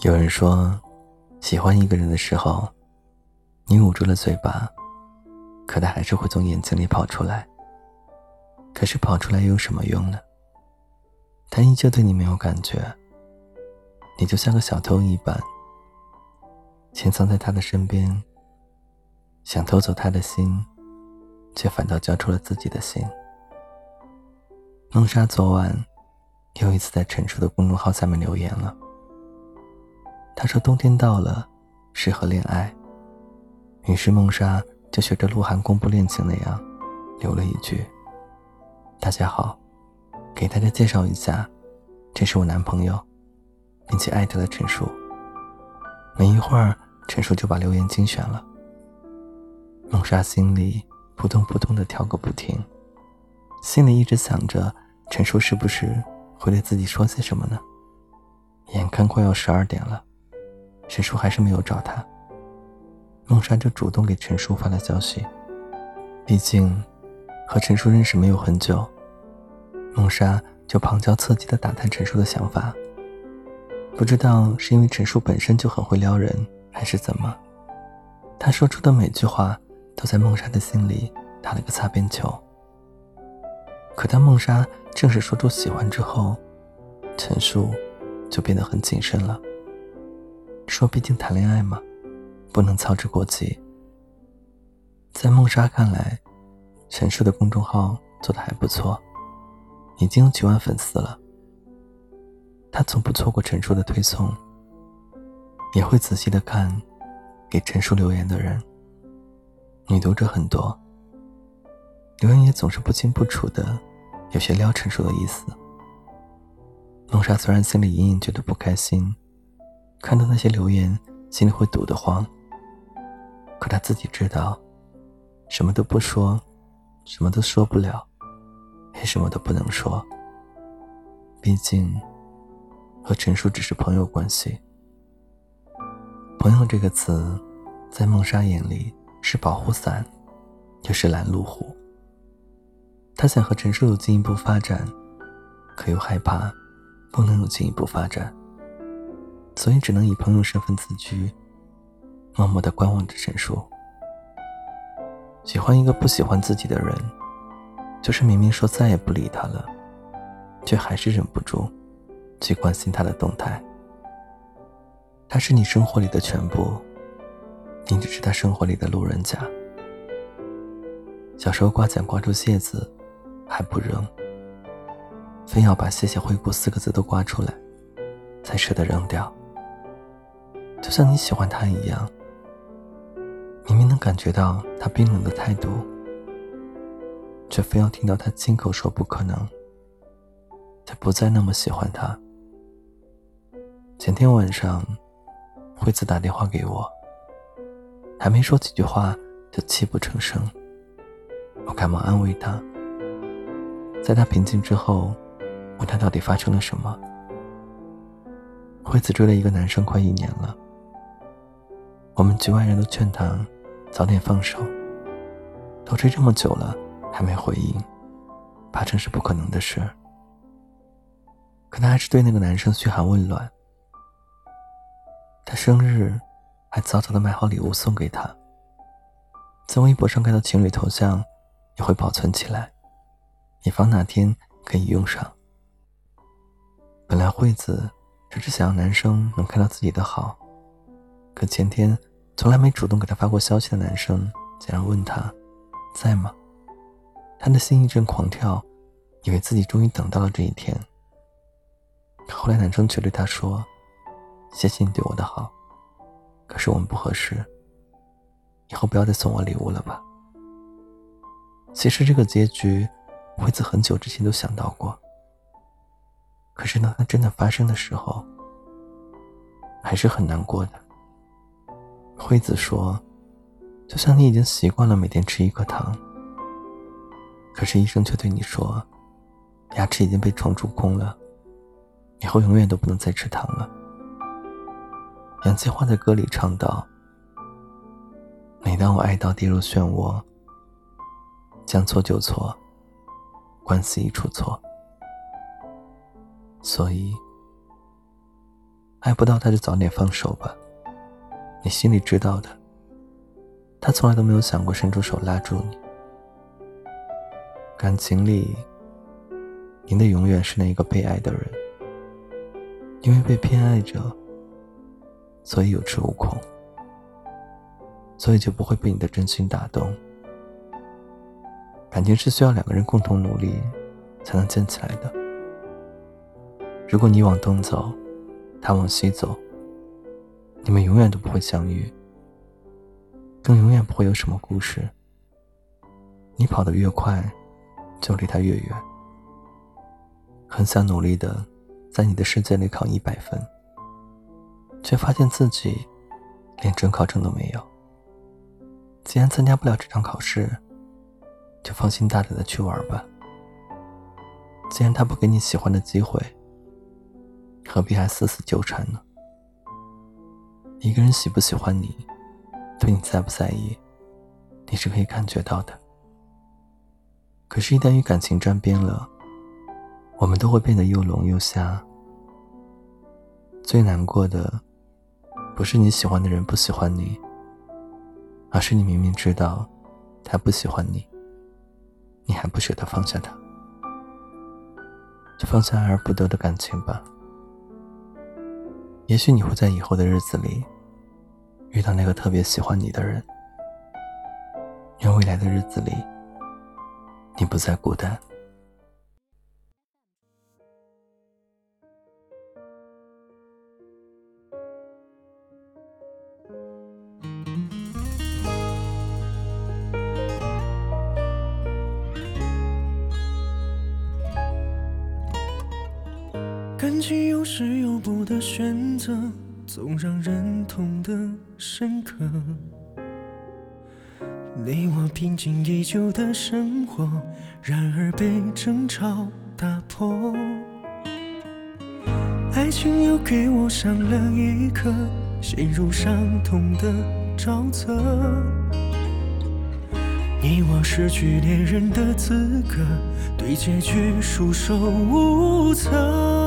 有人说，喜欢一个人的时候，你捂住了嘴巴，可他还是会从眼睛里跑出来。可是跑出来又有什么用呢？他依旧对你没有感觉，你就像个小偷一般，潜藏在他的身边，想偷走他的心，却反倒交出了自己的心。梦莎昨晚又一次在陈述的公众号下面留言了。他说：“冬天到了，适合恋爱。”于是梦莎就学着鹿晗公布恋情那样，留了一句：“大家好，给大家介绍一下，这是我男朋友，并且艾特了陈述。”没一会儿，陈述就把留言精选了。梦莎心里扑通扑通的跳个不停，心里一直想着陈述是不是会对自己说些什么呢？眼看快要十二点了。陈叔还是没有找他，梦莎就主动给陈叔发了消息。毕竟，和陈叔认识没有很久，梦莎就旁敲侧击地打探陈叔的想法。不知道是因为陈叔本身就很会撩人，还是怎么，他说出的每句话都在梦莎的心里打了个擦边球。可当梦莎正式说出喜欢之后，陈叔就变得很谨慎了。说：“毕竟谈恋爱嘛，不能操之过急。”在梦莎看来，陈述的公众号做的还不错，已经有几万粉丝了。他从不错过陈述的推送，也会仔细的看给陈述留言的人。女读者很多，留言也总是不清不楚的，有些撩陈述的意思。梦莎虽然心里隐隐觉得不开心。看到那些留言，心里会堵得慌。可他自己知道，什么都不说，什么都说不了，也什么都不能说。毕竟，和陈叔只是朋友关系。朋友这个词，在梦莎眼里是保护伞，又是拦路虎。他想和陈叔有进一步发展，可又害怕不能有进一步发展。所以只能以朋友身份自居，默默的观望着陈述。喜欢一个不喜欢自己的人，就是明明说再也不理他了，却还是忍不住去关心他的动态。他是你生活里的全部，你只是他生活里的路人甲。小时候刮奖刮出谢字，还不扔，非要把“谢谢惠顾”四个字都刮出来，才舍得扔掉。就像你喜欢他一样，明明能感觉到他冰冷的态度，却非要听到他亲口说不可能，才不再那么喜欢他。前天晚上，惠子打电话给我，还没说几句话就泣不成声。我赶忙安慰他，在他平静之后，问他到底发生了什么。惠子追了一个男生快一年了。我们局外人都劝他早点放手，都追这么久了还没回应，八成是不可能的事。可他还是对那个男生嘘寒问暖，他生日还早早的买好礼物送给他，在微博上看到情侣头像也会保存起来，以防哪天可以用上。本来惠子只是想要男生能看到自己的好。可前天从来没主动给他发过消息的男生，竟然问他，在吗？他的心一阵狂跳，以为自己终于等到了这一天。后来男生却对他说：“谢谢你对我的好，可是我们不合适，以后不要再送我礼物了吧。”其实这个结局，惠子很久之前都想到过。可是当它真的发生的时候，还是很难过的。惠子说：“就像你已经习惯了每天吃一颗糖，可是医生却对你说，牙齿已经被虫蛀空了，以后永远都不能再吃糖了。”杨千嬅在歌里唱道：“每当我爱到跌入漩涡，将错就错，关系一出错，所以爱不到他就早点放手吧。你心里知道的，他从来都没有想过伸出手拉住你。感情里，您的永远是那一个被爱的人，因为被偏爱着，所以有恃无恐，所以就不会被你的真心打动。感情是需要两个人共同努力才能建起来的。如果你往东走，他往西走，你们永远都不会相遇，更永远不会有什么故事。你跑得越快，就离他越远。很想努力的在你的世界里考一百分，却发现自己连准考证都没有。既然参加不了这场考试，就放心大胆的去玩吧。既然他不给你喜欢的机会，何必还死死纠缠呢？一个人喜不喜欢你，对你在不在意，你是可以感觉到的。可是，一旦与感情沾边了，我们都会变得又聋又瞎。最难过的，不是你喜欢的人不喜欢你，而是你明明知道他不喜欢你。你还不舍得放下他，就放下爱而不得的感情吧。也许你会在以后的日子里遇到那个特别喜欢你的人，愿未来的日子里你不再孤单。感情有时有不的选择，总让人痛得深刻。你我平静已久的生活，然而被争吵打破。爱情又给我上了一课，陷入伤痛的沼泽。你我失去恋人的资格，对结局束手无策。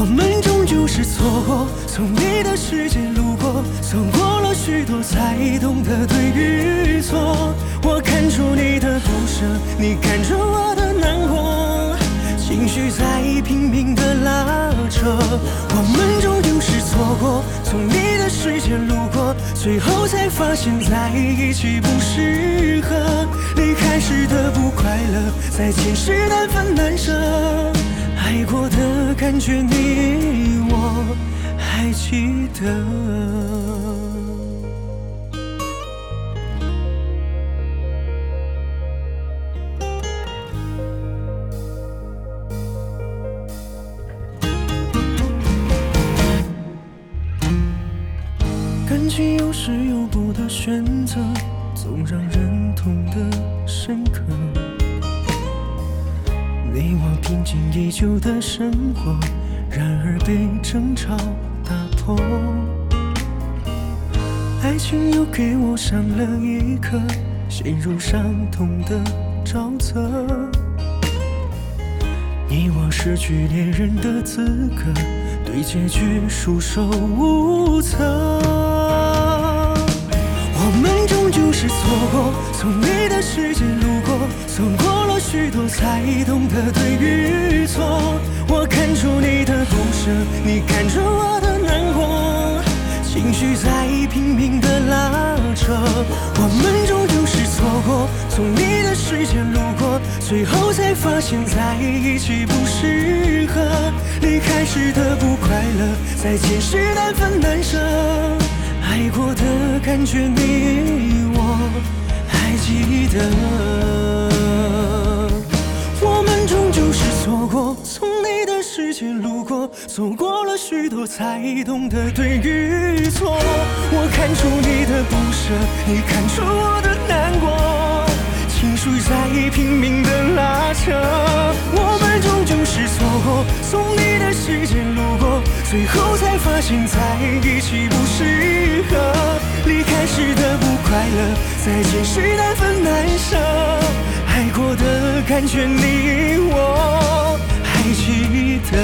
我们终究是错过，从你的世界路过，走过了许多才懂得对与错。我看出你的不舍，你看出我的难过，情绪在拼命的拉扯。我们终究是错过，从你的世界路过，最后才发现在一起不适合。离开时的不快乐，在前世难分难舍。爱过的感觉，你我还记得。你我平静已久的生活，然而被争吵打破。爱情又给我上了一课，陷入伤痛的沼泽。你我失去恋人的资格，对结局束手无策。我们终究是错过，从你的世界路过，走过。许多才懂得对与错，我看出你的不舍，你看出我的难过，情绪在拼命的拉扯。我们终究是错过，从你的世界路过，最后才发现在一起不适合。离开时的不快乐，再见时难分难舍。爱过的感觉，你我还记得。世界路过，走过了许多，才懂得对与错。我看出你的不舍，你看出我的难过，情绪在拼命的拉扯。我们终究是错过，从你的世界路过，最后才发现在一起不适合。离开时的不快乐，再见时难分难舍。爱过的感觉，你我。记得